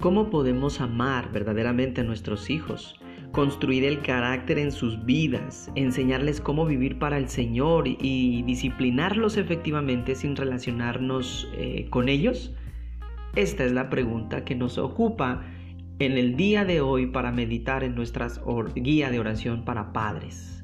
¿Cómo podemos amar verdaderamente a nuestros hijos? Construir el carácter en sus vidas, enseñarles cómo vivir para el Señor y disciplinarlos efectivamente sin relacionarnos eh, con ellos? Esta es la pregunta que nos ocupa en el día de hoy para meditar en nuestra guía de oración para padres.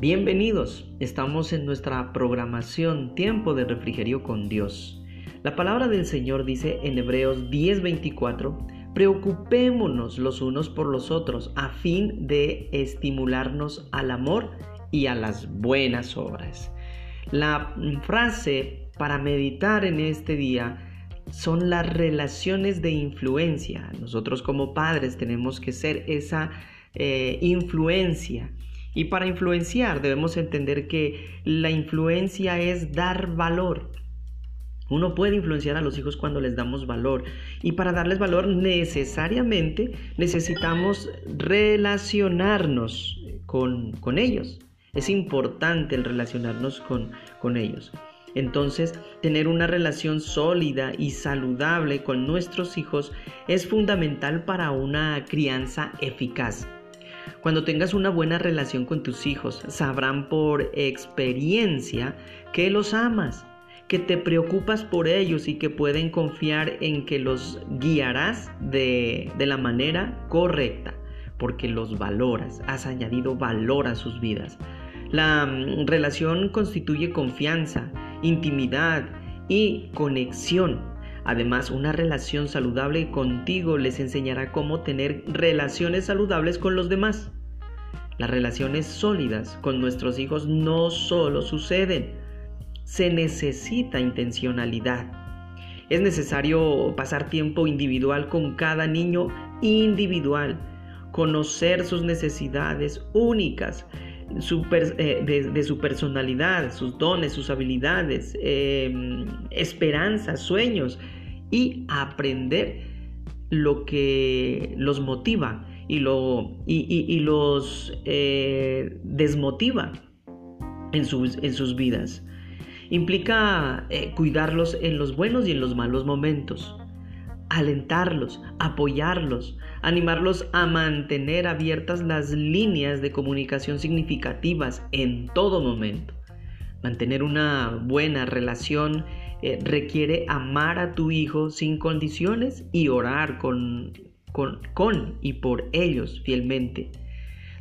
Bienvenidos, estamos en nuestra programación Tiempo de Refrigerio con Dios. La palabra del Señor dice en Hebreos 10:24, preocupémonos los unos por los otros a fin de estimularnos al amor y a las buenas obras. La frase para meditar en este día son las relaciones de influencia. Nosotros como padres tenemos que ser esa eh, influencia. Y para influenciar debemos entender que la influencia es dar valor. Uno puede influenciar a los hijos cuando les damos valor. Y para darles valor necesariamente necesitamos relacionarnos con, ellos. Es importante el relacionarnos con, con ellos. Entonces, tener una relación sólida y saludable con nuestros hijos es fundamental para una crianza eficaz. Cuando tengas una buena relación con tus hijos, sabrán por experiencia que los amas, que te preocupas por ellos y que pueden confiar en que los guiarás de, la manera correcta, porque los valoras, has añadido valor a sus vidas. La mm, relación constituye confianza, intimidad y conexión. Además, una relación saludable contigo les enseñará cómo tener relaciones saludables con los demás. Las relaciones sólidas con nuestros hijos no solo suceden, se necesita intencionalidad. Es necesario pasar tiempo individual con cada niño individual, conocer sus necesidades únicas eh, de, su personalidad, sus dones, sus habilidades, em, esperanzas, sueños y aprender lo que los motiva y, lo, y, los eh, desmotiva en sus, en sus vidas. Implica eh, cuidarlos en los buenos y en los malos momentos alentarlos, apoyarlos, animarlos a mantener abiertas las líneas de comunicación significativas en todo momento. Mantener una buena relación eh, requiere amar a tu hijo sin condiciones y orar con, con, con y por ellos fielmente.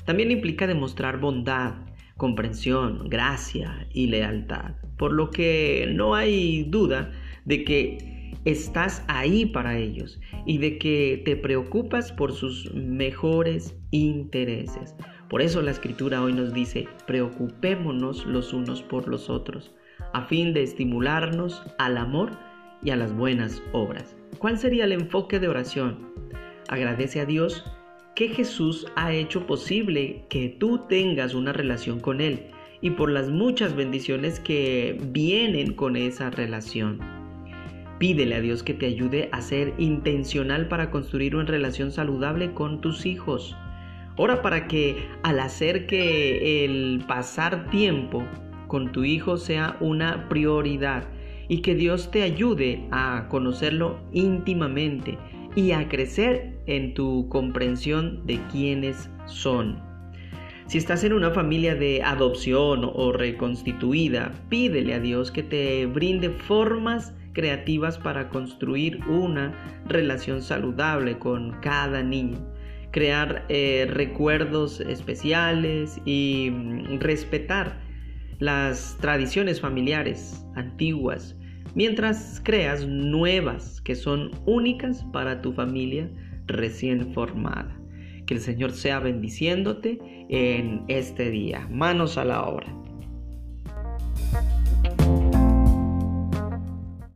También implica demostrar bondad, comprensión, gracia y lealtad, por lo que no hay duda de que estás ahí para ellos y de que te preocupas por sus mejores intereses. Por eso la escritura hoy nos dice, preocupémonos los unos por los otros, a fin de estimularnos al amor y a las buenas obras. ¿Cuál sería el enfoque de oración? Agradece a Dios que Jesús ha hecho posible que tú tengas una relación con Él y por las muchas bendiciones que vienen con esa relación. Pídele a Dios que te ayude a ser intencional para construir una relación saludable con tus hijos. Ora para que al hacer que el pasar tiempo con tu hijo sea una prioridad y que Dios te ayude a conocerlo íntimamente y a crecer en tu comprensión de quiénes son. Si estás en una familia de adopción o reconstituida, pídele a Dios que te brinde formas creativas para construir una relación saludable con cada niño, crear eh, recuerdos especiales y mm, respetar las tradiciones familiares antiguas, mientras creas nuevas que son únicas para tu familia recién formada. Que el Señor sea bendiciéndote en este día. Manos a la obra.